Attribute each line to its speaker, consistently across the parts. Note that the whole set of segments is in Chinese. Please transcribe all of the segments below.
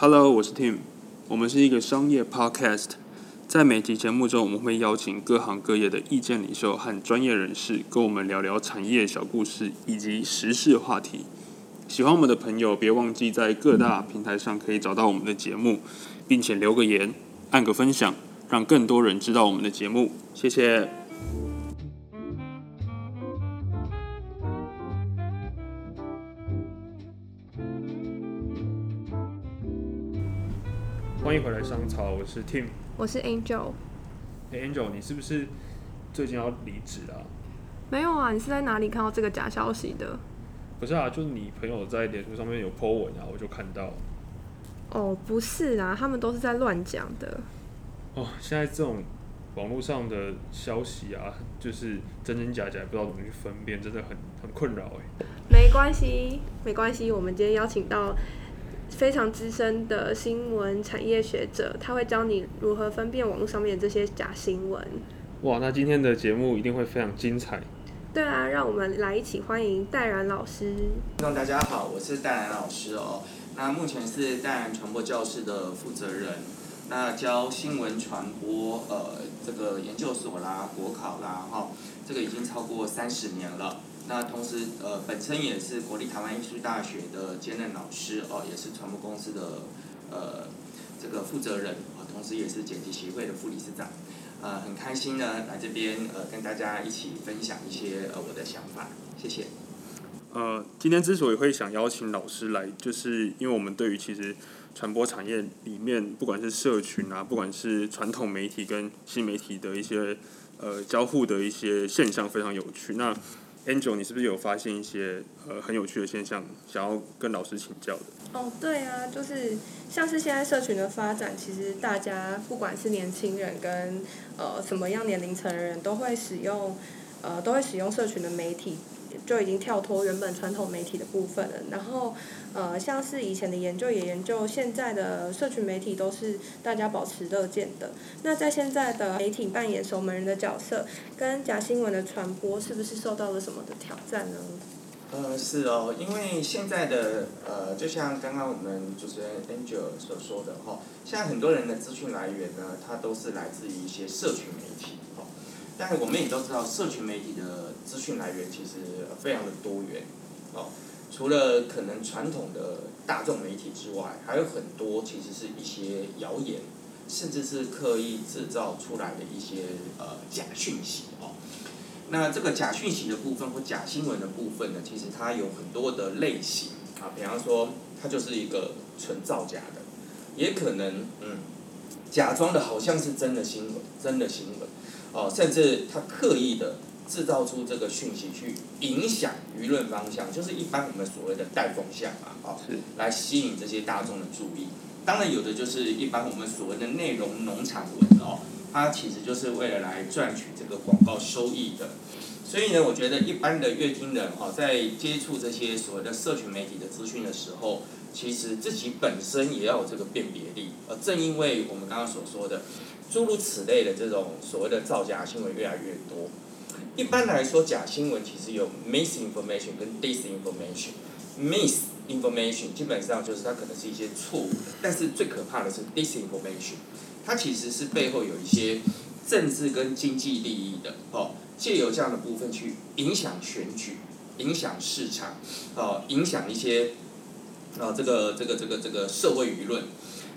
Speaker 1: Hello，我是 Tim，我们是一个商业 Podcast，在每集节目中，我们会邀请各行各业的意见领袖和专业人士，跟我们聊聊产业小故事以及时事话题。喜欢我们的朋友，别忘记在各大平台上可以找到我们的节目，并且留个言、按个分享，让更多人知道我们的节目。谢谢。迎回来商朝，我是 Tim。
Speaker 2: 我是 Angel。
Speaker 1: ，Angel，你是不是最近要离职啊？
Speaker 2: 没有啊，你是在哪里看到这个假消息的？
Speaker 1: 不是啊，就是你朋友在脸书上面有 po 文啊，我就看到。
Speaker 2: 哦，不是啊，他们都是在乱讲的。
Speaker 1: 哦，现在这种网络上的消息啊，就是真真假假，不知道怎么去分辨，真的很很困扰哎。
Speaker 2: 没关系，没关系，我们今天邀请到非常资深的新闻产业学者，他会教你如何分辨网络上面这些假新闻。
Speaker 1: 哇，那今天的节目一定会非常精彩。
Speaker 2: 对啊，让我们来一起欢迎戴然老师。
Speaker 3: 听众大家好，我是戴然老师哦。那目前是戴然传播教室的负责人，那教新闻传播呃这个研究所啦、国考啦哈，这个已经超过三十年了。那同时呃本身也是国立台湾艺术大学的兼任老师哦，也是传播公司的呃这个负责人啊，同时也是剪辑协会的副理事长。呃，很开心呢，来这边呃跟大家一起分享一些呃我的想法，谢谢。
Speaker 1: 呃，今天之所以会想邀请老师来，就是因为我们对于其实传播产业里面，不管是社群啊，不管是传统媒体跟新媒体的一些呃交互的一些现象非常有趣。那 Angel，你是不是有发现一些呃很有趣的现象，想要跟老师请教的？
Speaker 2: 哦，对啊，就是像是现在社群的发展，其实大家不管是年轻人跟呃什么样年龄层的人，都会使用呃都会使用社群的媒体。就已经跳脱原本传统媒体的部分了。然后，呃，像是以前的研究也研究，现在的社群媒体都是大家保持乐见的。那在现在的媒体扮演守门人的角色，跟假新闻的传播，是不是受到了什么的挑战呢？
Speaker 3: 呃，是哦，因为现在的呃，就像刚刚我们主持人 Angel 所说的哈，现在很多人的资讯来源呢，它都是来自于一些社群媒体。但是我们也都知道，社群媒体的资讯来源其实非常的多元，哦，除了可能传统的大众媒体之外，还有很多其实是一些谣言，甚至是刻意制造出来的一些呃假讯息哦。那这个假讯息的部分或假新闻的部分呢，其实它有很多的类型啊，比方说它就是一个纯造假的，也可能嗯假装的好像是真的新闻，真的新闻。哦，甚至他刻意的制造出这个讯息去影响舆论方向，就是一般我们所谓的带风向嘛，哦，来吸引这些大众的注意。当然有的就是一般我们所谓的内容农场文哦，它其实就是为了来赚取这个广告收益的。所以呢，我觉得一般的乐听人哦，在接触这些所谓的社群媒体的资讯的时候，其实自己本身也要有这个辨别力。而正因为我们刚刚所说的。诸如此类的这种所谓的造假新闻越来越多。一般来说，假新闻其实有 misinformation 跟 disinformation。misinformation 基本上就是它可能是一些错误的，但是最可怕的是 disinformation，它其实是背后有一些政治跟经济利益的哦，借由这样的部分去影响选举、影响市场、哦影响一些啊这个这个这个这个社会舆论。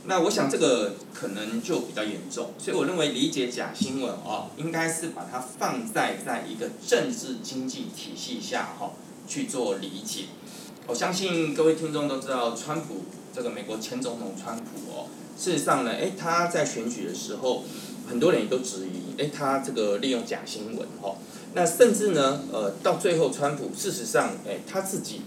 Speaker 3: 那我想这个可能就比较严重，所以我认为理解假新闻哦，应该是把它放在在一个政治经济体系下哈去做理解。我相信各位听众都知道，川普这个美国前总统川普哦，事实上呢，诶，他在选举的时候，很多人也都质疑，诶，他这个利用假新闻哦，那甚至呢，呃，到最后川普事实上，诶，他自己。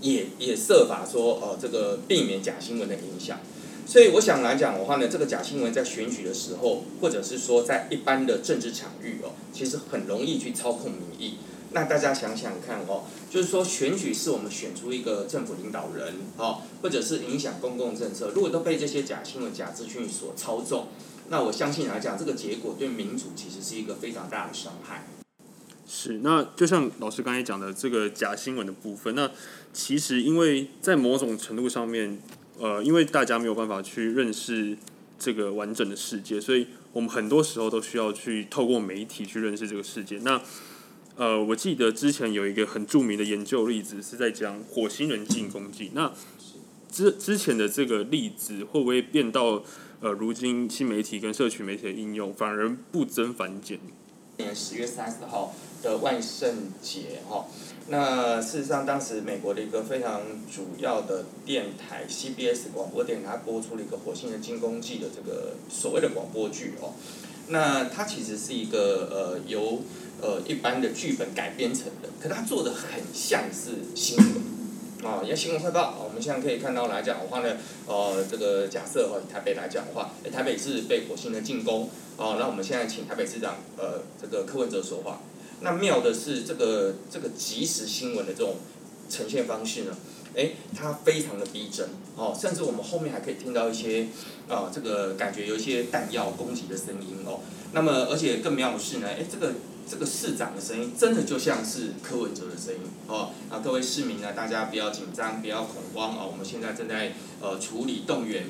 Speaker 3: 也也设法说，哦，这个避免假新闻的影响。所以我想来讲的话呢，这个假新闻在选举的时候，或者是说在一般的政治场域哦，其实很容易去操控民意。那大家想想看哦，就是说选举是我们选出一个政府领导人哦，或者是影响公共政策，如果都被这些假新闻、假资讯所操纵，那我相信来讲，这个结果对民主其实是一个非常大的伤害。
Speaker 1: 是，那就像老师刚才讲的这个假新闻的部分，那其实因为在某种程度上面，呃，因为大家没有办法去认识这个完整的世界，所以我们很多时候都需要去透过媒体去认识这个世界。那呃，我记得之前有一个很著名的研究例子是在讲火星人进攻记。那之之前的这个例子会不会变到呃，如今新媒体跟社群媒体的应用反而不增反减？
Speaker 3: 年十月三十号的万圣节哈，那事实上当时美国的一个非常主要的电台 CBS 广播电台播出了一个《火星人进攻记》的这个所谓的广播剧哦，那它其实是一个呃由呃一般的剧本改编成的，可它做的很像是新闻。啊，也新闻快报，我们现在可以看到来讲的话呢，呃，这个假设哈，台北来讲的话，台北市被火星人进攻，哦，那我们现在请台北市长，呃，这个柯文哲说话。那妙的是，这个这个即时新闻的这种呈现方式呢，哎，它非常的逼真，哦，甚至我们后面还可以听到一些，啊，这个感觉有一些弹药攻击的声音哦。那么，而且更妙的是呢，哎，这个。这个市长的声音真的就像是柯文哲的声音哦。啊，各位市民呢，大家不要紧张，不要恐慌啊。我们现在正在呃处理动员。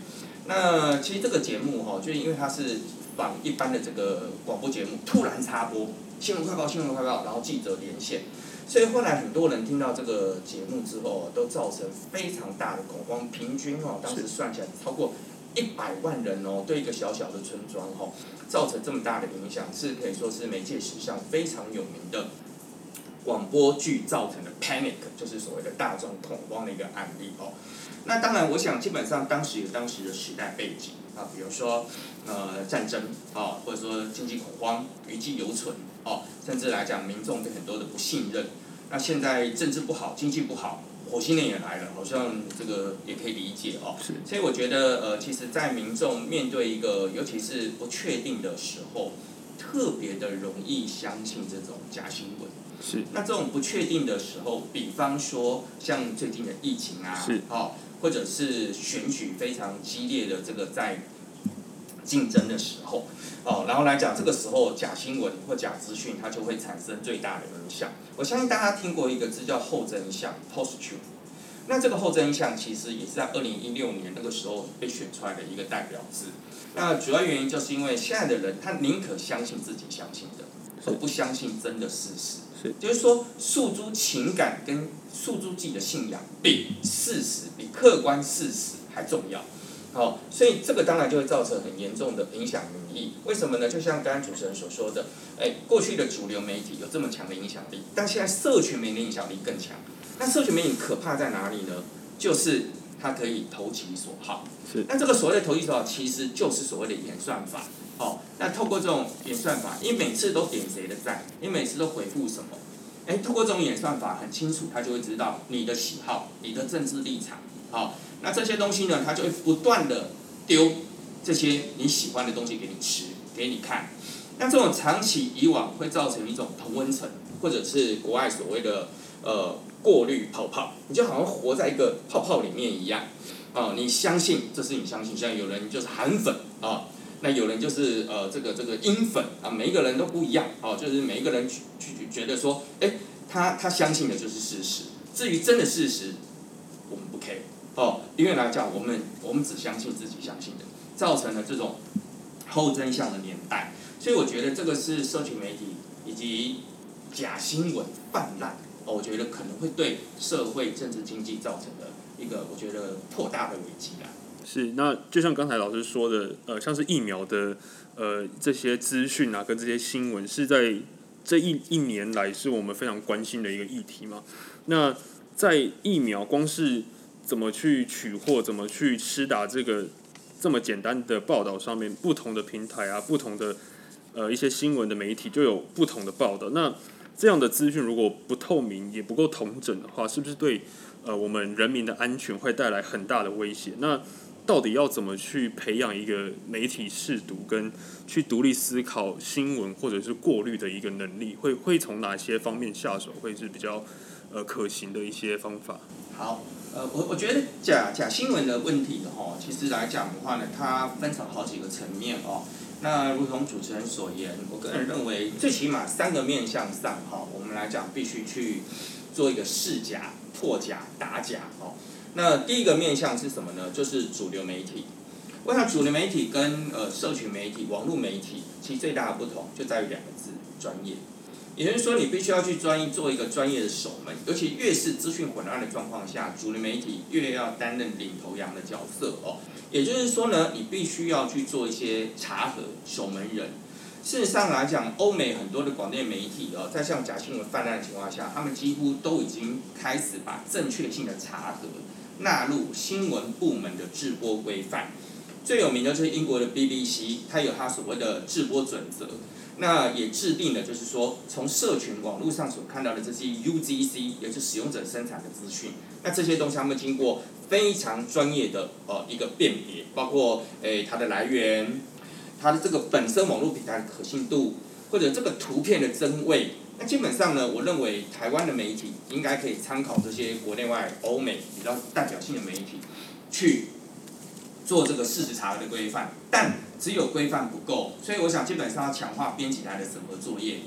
Speaker 3: 那其实这个节目哈，就因为它是仿一般的这个广播节目，突然插播新闻快报，新闻快报，然后记者连线，所以后来很多人听到这个节目之后，都造成非常大的恐慌。平均哦，当时算起来超过一百万人哦，对一个小小的村庄哈。造成这么大的影响，是可以说是媒介史上非常有名的广播剧造成的 panic，就是所谓的大众恐慌的一个案例哦。那当然，我想基本上当时有当时的时代背景啊，比如说呃战争啊，或者说经济恐慌余悸犹存哦，甚至来讲民众对很多的不信任。那现在政治不好，经济不好。火星人也来了，好像这个也可以理解哦。是所以我觉得，呃，其实，在民众面对一个尤其是不确定的时候，特别的容易相信这种假新闻。
Speaker 1: 是。
Speaker 3: 那这种不确定的时候，比方说像最近的疫情啊，是哦，或者是选举非常激烈的这个在竞争的时候。哦，然后来讲，这个时候假新闻或假资讯，它就会产生最大的影响。我相信大家听过一个字叫后真相 （post truth）。那这个后真相其实也是在二零一六年那个时候被选出来的一个代表字。那主要原因就是因为现在的人他宁可相信自己相信的，而不相信真的事实。
Speaker 1: 是，
Speaker 3: 就是说诉诸情感跟诉诸自己的信仰，比事实、比客观事实还重要。好，所以这个当然就会造成很严重的影响民意。为什么呢？就像刚刚主持人所说的，哎，过去的主流媒体有这么强的影响力，但现在社群媒体影响力更强。那社群媒体可怕在哪里呢？就是它可以投其所好。
Speaker 1: 是。
Speaker 3: 那这个所谓的投其所好，其实就是所谓的演算法。哦，那透过这种演算法，你每次都点谁的赞，你每次都回复什么？哎，透过这种演算法，很清楚，他就会知道你的喜好、你的政治立场。好。那这些东西呢，它就会不断的丢这些你喜欢的东西给你吃，给你看。那这种长期以往会造成一种同温层，或者是国外所谓的呃过滤泡泡，你就好像活在一个泡泡里面一样。哦，你相信这是你相信，像有人就是韩粉啊，那有人就是呃这个这个英粉啊，每一个人都不一样哦，就是每一个人去去觉得说，哎，他他相信的就是事实，至于真的事实，我们不 care。哦，因为来讲，我们我们只相信自己相信的，造成了这种后真相的年代，所以我觉得这个是社群媒体以及假新闻泛滥，我觉得可能会对社会、政治、经济造成的一个我觉得扩大的危机啊。
Speaker 1: 是，那就像刚才老师说的，呃，像是疫苗的呃这些资讯啊，跟这些新闻，是在这一一年来是我们非常关心的一个议题嘛。那在疫苗光是怎么去取货？怎么去施打这个这么简单的报道上面，不同的平台啊，不同的呃一些新闻的媒体就有不同的报道。那这样的资讯如果不透明，也不够统整的话，是不是对呃我们人民的安全会带来很大的威胁？那到底要怎么去培养一个媒体试读跟去独立思考新闻或者是过滤的一个能力？会会从哪些方面下手？会是比较呃可行的一些方法？
Speaker 3: 好。呃，我我觉得假假新闻的问题哈，其实来讲的话呢，它分成好几个层面哦。那如同主持人所言，我个人认为，最起码三个面向上哈，我们来讲必须去做一个试假、破假、打假哦。那第一个面向是什么呢？就是主流媒体。我想主流媒体跟呃社群媒体、网络媒体，其实最大的不同就在于两个字：专业。也就是说，你必须要去专一做一个专业的守门，尤其越是资讯混乱的状况下，主流媒体越要担任领头羊的角色哦。也就是说呢，你必须要去做一些查核守门人。事实上来讲，欧美很多的广电媒体哦，在像假新闻泛滥的情况下，他们几乎都已经开始把正确性的查核纳入新闻部门的制播规范。最有名的就是英国的 BBC，它有它所谓的制播准则。那也制定了，就是说，从社群网络上所看到的这些 UGC，也就是使用者生产的资讯，那这些东西他们经过非常专业的呃一个辨别，包括诶它的来源，它的这个本身网络平台的可信度，或者这个图片的真伪，那基本上呢，我认为台湾的媒体应该可以参考这些国内外欧美比较代表性的媒体，去做这个事实查的规范，但。只有规范不够，所以我想基本上要强化编辑台的整合作业。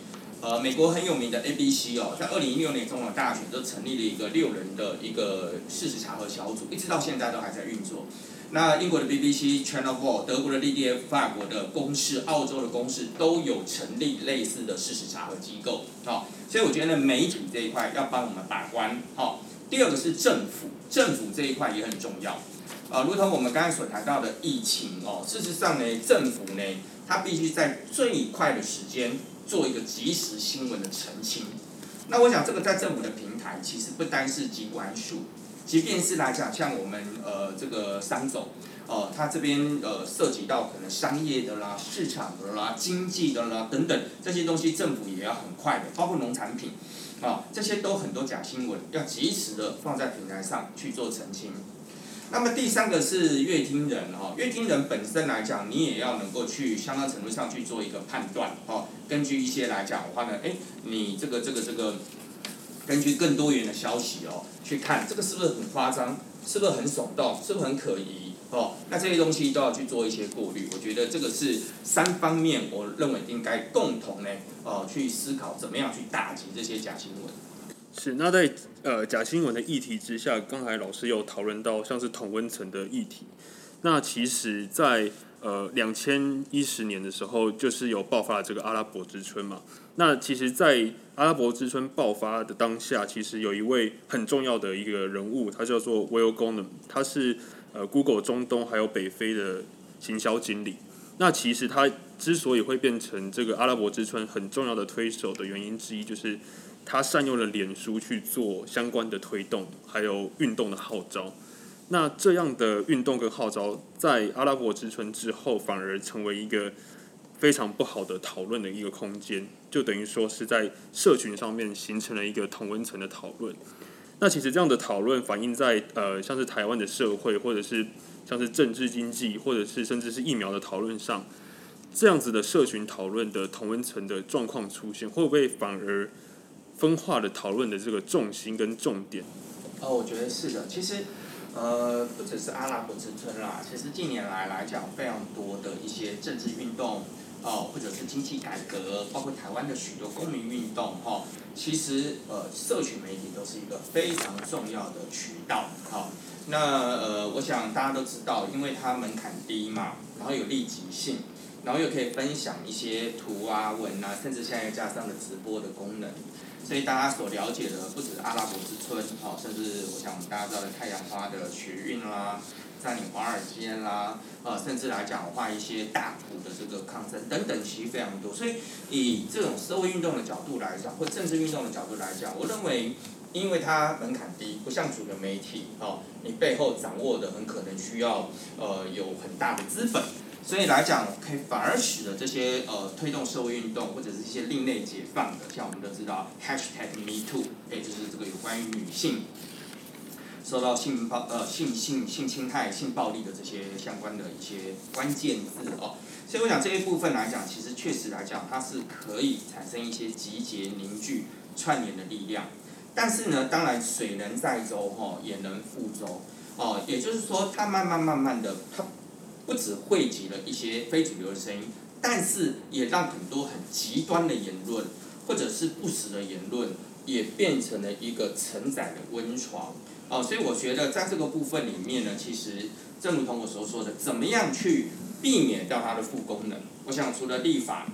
Speaker 3: 呃，美国很有名的 ABC 哦，在二零一六年中统大选都成立了一个六人的一个事实查核小组，一直到现在都还在运作。那英国的 BBC、Channel Four、德国的 DDF、法国的公司、澳洲的公司都有成立类似的事实查核机构。好，所以我觉得媒体这一块要帮我们把关。好，第二个是政府，政府这一块也很重要。啊，如同我们刚才所谈到的疫情哦，事实上呢，政府呢，它必须在最快的时间做一个及时新闻的澄清。那我想，这个在政府的平台，其实不单是机关署，即便是来讲，像我们呃这个商总，哦，它这边呃涉及到可能商业的啦、市场的啦、经济的啦等等这些东西，政府也要很快的，包括农产品，啊，这些都很多假新闻，要及时的放在平台上去做澄清。那么第三个是乐听人哈，乐听人本身来讲，你也要能够去相当程度上去做一个判断哦。根据一些来讲的话呢，哎，你这个这个这个，根据更多元的消息哦，去看这个是不是很夸张，是不是很耸动，是不是很可疑哦？那这些东西都要去做一些过滤。我觉得这个是三方面，我认为应该共同呢，哦，去思考怎么样去打击这些假新闻。
Speaker 1: 是，那在呃假新闻的议题之下，刚才老师有讨论到像是同温层的议题。那其实，在呃两千一十年的时候，就是有爆发了这个阿拉伯之春嘛。那其实，在阿拉伯之春爆发的当下，其实有一位很重要的一个人物，他叫做 Will g o 他是呃 Google 中东还有北非的行销经理。那其实他之所以会变成这个阿拉伯之春很重要的推手的原因之一，就是。他善用了脸书去做相关的推动，还有运动的号召。那这样的运动跟号召，在阿拉伯之春之后，反而成为一个非常不好的讨论的一个空间，就等于说是在社群上面形成了一个同温层的讨论。那其实这样的讨论反映在呃，像是台湾的社会，或者是像是政治经济，或者是甚至是疫苗的讨论上，这样子的社群讨论的同温层的状况出现，会不会反而？分化的讨论的这个重心跟重点。
Speaker 3: 哦，我觉得是的。其实，呃，不只是阿拉伯之春啦，其实近年来来讲，非常多的一些政治运动，哦，或者是经济改革，包括台湾的许多公民运动，哈，其实呃，社群媒体都是一个非常重要的渠道，哈。那呃，我想大家都知道，因为它门槛低嘛，然后有立即性。然后又可以分享一些图啊、文啊，甚至现在加上了直播的功能，所以大家所了解的不止阿拉伯之春，哦，甚至我想大家知道的太阳花的学运啦，占领华尔街啦，呃，甚至来讲话一些大股的这个抗争等等，其实非常多。所以以这种社会运动的角度来讲，或政治运动的角度来讲，我认为，因为它门槛低，不像主流媒体，哦，你背后掌握的很可能需要呃有很大的资本。所以来讲，可以反而使得这些呃推动社会运动或者是一些另类解放的，像我们都知道 hashtag，#MeToo，哎，就是这个有关于女性受到性暴呃性性性侵害、性暴力的这些相关的一些关键字哦。所以我想这一部分来讲，其实确实来讲，它是可以产生一些集结、凝聚、串联的力量。但是呢，当然水能载舟哈，也能覆舟哦。也就是说，它慢慢慢慢的，它。不止汇集了一些非主流的声音，但是也让很多很极端的言论，或者是不实的言论，也变成了一个承载的温床。哦，所以我觉得在这个部分里面呢，其实正如同我所说的，怎么样去避免掉它的副功能？我想除了立法，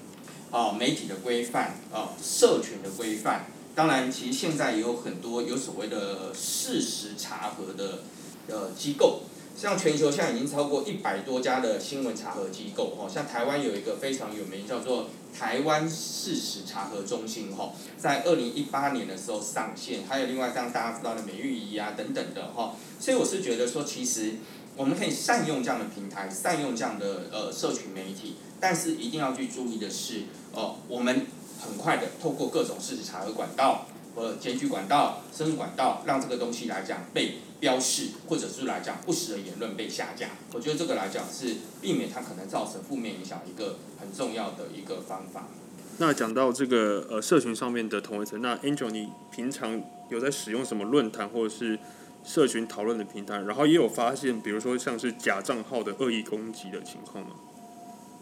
Speaker 3: 哦，媒体的规范，哦，社群的规范，当然，其实现在也有很多有所谓的事实查核的呃机构。像全球现在已经超过一百多家的新闻查核机构，哦，像台湾有一个非常有名叫做台湾事实查核中心，哈，在二零一八年的时候上线，还有另外像大家知道的美玉仪啊等等的，哈，所以我是觉得说，其实我们可以善用这样的平台，善用这样的呃社群媒体，但是一定要去注意的是，哦，我们很快的透过各种事实查核管道。和，检举管道、申诉管道，让这个东西来讲被标示，或者是来讲不实的言论被下架。我觉得这个来讲是避免它可能造成负面影响一个很重要的一个方法。
Speaker 1: 那讲到这个呃社群上面的同位层，那 Angel 你平常有在使用什么论坛或者是社群讨论的平台？然后也有发现，比如说像是假账号的恶意攻击的情况吗？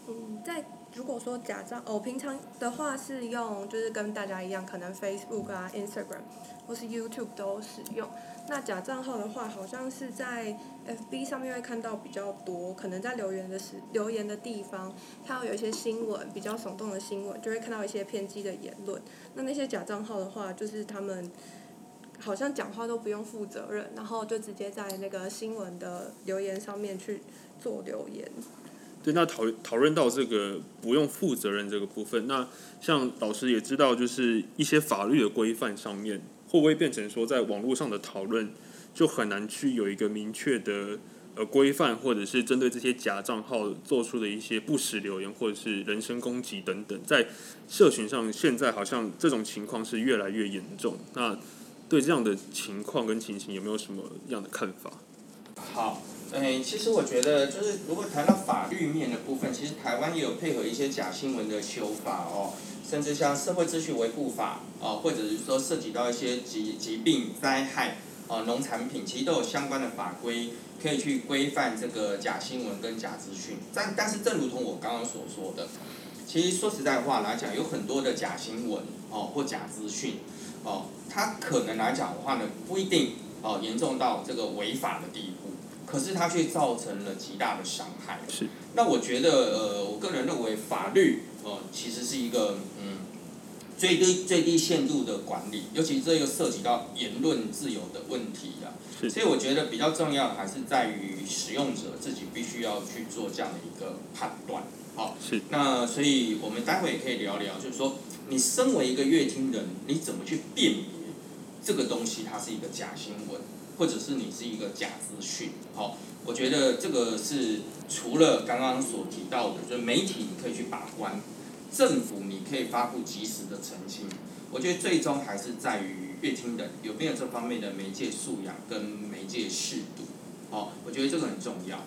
Speaker 2: 嗯，在。如果说假账，哦，平常的话是用，就是跟大家一样，可能 Facebook 啊、Instagram 或是 YouTube 都使用。那假账号的话，好像是在 FB 上面会看到比较多，可能在留言的时留言的地方，看到有一些新闻比较耸动的新闻，就会看到一些偏激的言论。那那些假账号的话，就是他们好像讲话都不用负责任，然后就直接在那个新闻的留言上面去做留言。
Speaker 1: 对，那讨讨论到这个不用负责任这个部分，那像老师也知道，就是一些法律的规范上面，会不会变成说，在网络上的讨论就很难去有一个明确的呃规范，或者是针对这些假账号做出的一些不实留言，或者是人身攻击等等，在社群上现在好像这种情况是越来越严重。那对这样的情况跟情形，有没有什么样的看法？
Speaker 3: 好。哎，其实我觉得，就是如果谈到法面的部分，其实台湾也有配合一些假新闻的修法哦，甚至像社会秩序维护法哦，或者是说涉及到一些疾疾病灾害哦，农产品，其实都有相关的法规可以去规范这个假新闻跟假资讯。但但是，正如同我刚刚所说的，其实说实在话来讲，有很多的假新闻哦或假资讯哦，它可能来讲的话呢，不一定哦严重到这个违法的地步。可是它却造成了极大的伤害。
Speaker 1: 是。
Speaker 3: 那我觉得，呃，我个人认为法律，呃，其实是一个嗯最低最低限度的管理，尤其这又涉及到言论自由的问题啊。
Speaker 1: 是。
Speaker 3: 所以我觉得比较重要的还是在于使用者自己必须要去做这样的一个判断。好。
Speaker 1: 是。
Speaker 3: 那所以我们待会也可以聊聊，就是说，你身为一个乐听人，你怎么去辨别这个东西它是一个假新闻？或者是你是一个假资讯，好，我觉得这个是除了刚刚所提到的，就是媒体你可以去把关，政府你可以发布及时的澄清，我觉得最终还是在于乐听人有没有这方面的媒介素养跟媒介适度，好，我觉得这个很重要。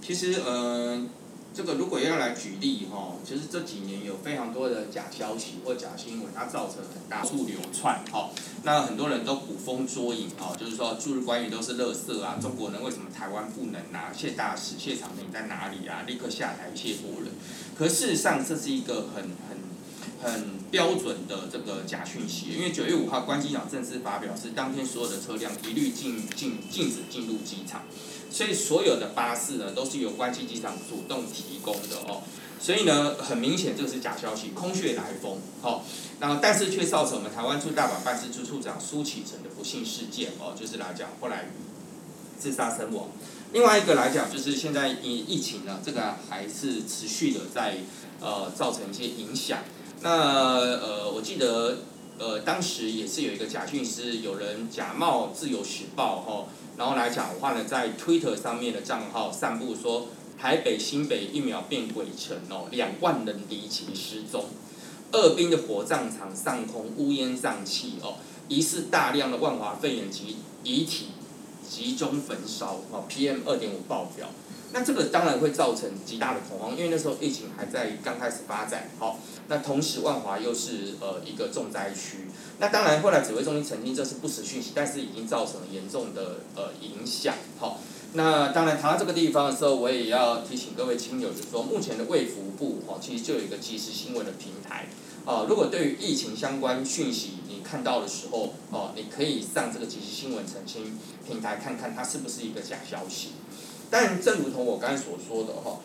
Speaker 3: 其实，呃。这个如果要来举例哈，其实这几年有非常多的假消息或假新闻，它造成很大处流窜哈。那很多人都捕风捉影哈，就是说驻日关羽都是垃圾啊，中国人为什么台湾不能啊？谢大使、谢长廷在哪里啊？立刻下台谢国人。可事实上这是一个很很很标准的这个假讯息，因为九月五号关机场正式发表是当天所有的车辆一律禁禁禁止进入机场。所以所有的巴士呢，都是由关西机场主动提供的哦。所以呢，很明显这是假消息，空穴来风。好，那但是却造成我们台湾驻大阪办事处处长苏启成的不幸事件哦，就是来讲后来自杀身亡。另外一个来讲，就是现在疫疫情呢，这个还是持续的在呃造成一些影响。那呃，我记得呃当时也是有一个假讯是有人假冒自由时报哈。然后来讲的话呢，在 Twitter 上面的账号散布说，台北新北一秒变鬼城哦，两万人离奇失踪，二兵的火葬场上空乌烟瘴气哦，疑似大量的万华肺炎及遗体集中焚烧哦，PM 二点五爆表。那这个当然会造成极大的恐慌，因为那时候疫情还在刚开始发展，好，那同时万华又是呃一个重灾区，那当然后来指挥中心澄清这是不实讯息，但是已经造成了严重的呃影响，好，那当然谈到这个地方的时候，我也要提醒各位亲友，就是说目前的卫福部哦，其实就有一个即时新闻的平台，哦，如果对于疫情相关讯息你看到的时候，哦，你可以上这个即时新闻澄清平台看看它是不是一个假消息。但正如同我刚才所说的哈，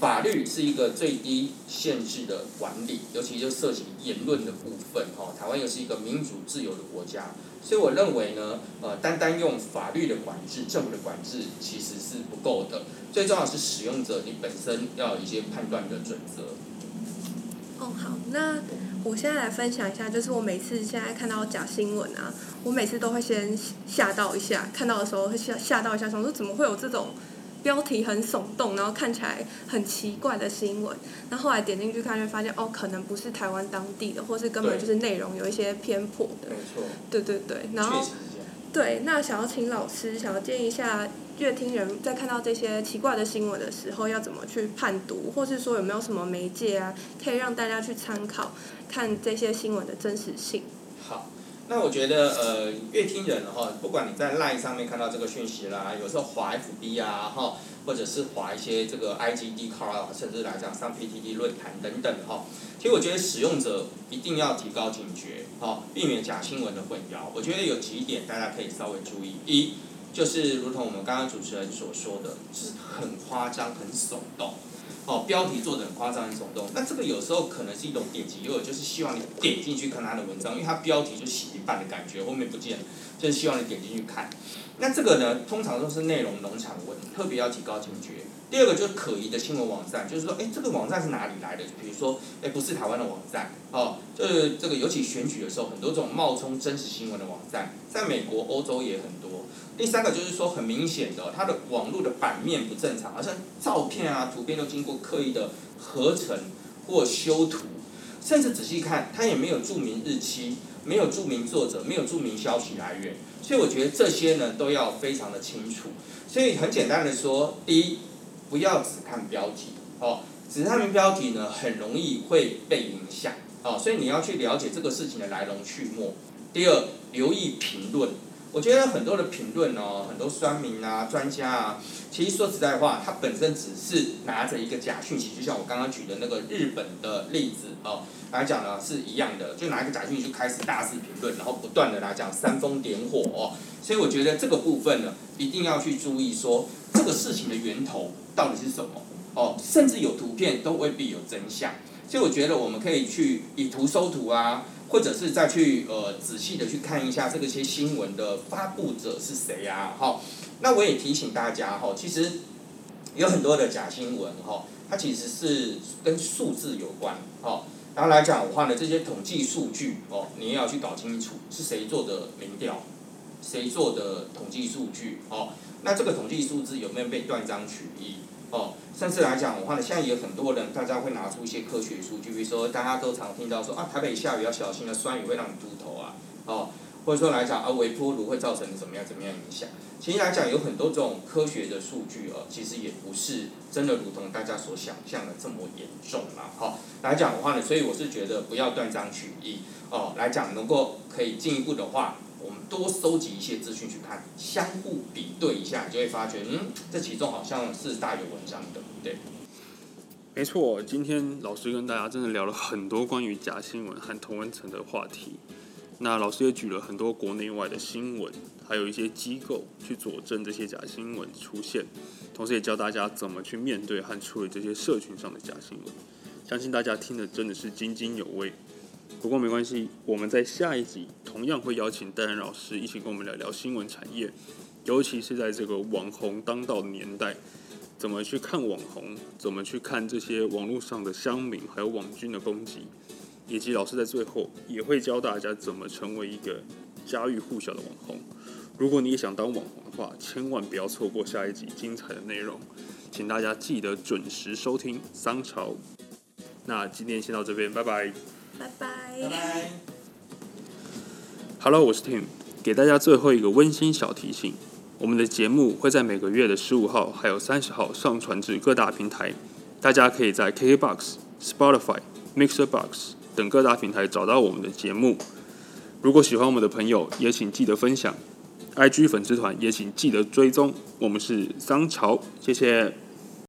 Speaker 3: 法律是一个最低限制的管理，尤其就涉及言论的部分哈。台湾又是一个民主自由的国家，所以我认为呢，呃，单单用法律的管制、政府的管制其实是不够的。最重要是使用者你本身要有一些判断的准则。
Speaker 2: 哦，好，那我现在来分享一下，就是我每次现在看到假新闻啊，我每次都会先吓到一下，看到的时候会吓吓到一下，想说怎么会有这种标题很耸动，然后看起来很奇怪的新闻，那后来点进去看，就发现哦，可能不是台湾当地的，或是根本就是内容有一些偏颇的。
Speaker 3: 没错。
Speaker 2: 对对对，然后对，那想要请老师，想要建议一下。乐听人在看到这些奇怪的新闻的时候，要怎么去判读，或是说有没有什么媒介啊，可以让大家去参考，看这些新闻的真实性？
Speaker 3: 那我觉得呃，乐听人哈，不管你在 LINE 上面看到这个讯息啦，有时候滑 FB 啊哈，或者是滑一些这个 IGD card，甚至来讲上 PTT 论坛等等哈，其实我觉得使用者一定要提高警觉，哈，避免假新闻的混淆。我觉得有几点大家可以稍微注意，一。就是如同我们刚刚主持人所说的，是很夸张、很耸动，哦，标题做的很夸张、很耸动。那这个有时候可能是一种点击诱饵，就是希望你点进去看他的文章，因为他标题就写一半的感觉，后面不见了，就是希望你点进去看。那这个呢，通常都是内容农场文，特别要提高警觉。第二个就是可疑的新闻网站，就是说，哎，这个网站是哪里来的？比如说，哎，不是台湾的网站，哦，就是这个尤其选举的时候，很多这种冒充真实新闻的网站，在美国、欧洲也很多。第三个就是说，很明显的，它的网络的版面不正常，好像照片啊、图片都经过刻意的合成或修图，甚至仔细看，它也没有注明日期，没有注明作者，没有注明消息来源。所以我觉得这些呢，都要非常的清楚。所以很简单的说，第一。不要只看标题，哦，只看标题呢，很容易会被影响，哦，所以你要去了解这个事情的来龙去脉。第二，留意评论，我觉得很多的评论哦，很多酸民啊、专家啊，其实说实在话，他本身只是拿着一个假讯息，就像我刚刚举的那个日本的例子哦来讲呢，是一样的，就拿一个假讯息就开始大肆评论，然后不断的来讲煽风点火哦，所以我觉得这个部分呢，一定要去注意说这个事情的源头。到底是什么？哦，甚至有图片都未必有真相，所以我觉得我们可以去以图搜图啊，或者是再去呃仔细的去看一下这个些新闻的发布者是谁呀？哈，那我也提醒大家哈，其实有很多的假新闻哈，它其实是跟数字有关哦。然后来讲的话呢，这些统计数据哦，你要去搞清楚是谁做的民调，谁做的统计数据哦。那这个统计数字有没有被断章取义？哦，甚至来讲的话呢，现在有很多人，大家会拿出一些科学数据，比如说大家都常听到说啊，台北下雨要小心啊，酸雨会让你秃头啊，哦，或者说来讲啊，微波炉会造成怎么样怎么样影响？其实来讲有很多这种科学的数据哦，其实也不是真的如同大家所想象的这么严重嘛，好，来讲的话呢，所以我是觉得不要断章取义，哦，来讲能够可以进一步的话。我们多收集一些资讯去看，相互比对一下，你就会发觉，嗯，这其中好像是大有文章的，对。
Speaker 1: 没错，今天老师跟大家真的聊了很多关于假新闻和同文层的话题。那老师也举了很多国内外的新闻，还有一些机构去佐证这些假新闻出现，同时也教大家怎么去面对和处理这些社群上的假新闻。相信大家听的真的是津津有味。不过没关系，我们在下一集同样会邀请戴安老师一起跟我们聊聊新闻产业，尤其是在这个网红当道的年代，怎么去看网红，怎么去看这些网络上的乡民还有网军的攻击，以及老师在最后也会教大家怎么成为一个家喻户晓的网红。如果你也想当网红的话，千万不要错过下一集精彩的内容，请大家记得准时收听桑潮。那今天先到这边，拜拜。
Speaker 2: 拜拜。
Speaker 3: 拜拜。
Speaker 1: Hello，我是 Tim，给大家最后一个温馨小提醒：我们的节目会在每个月的十五号还有三十号上传至各大平台，大家可以在 KKBOX、Spotify、Mixer Box 等各大平台找到我们的节目。如果喜欢我们的朋友，也请记得分享。IG 粉丝团也请记得追踪。我们是桑潮，谢谢。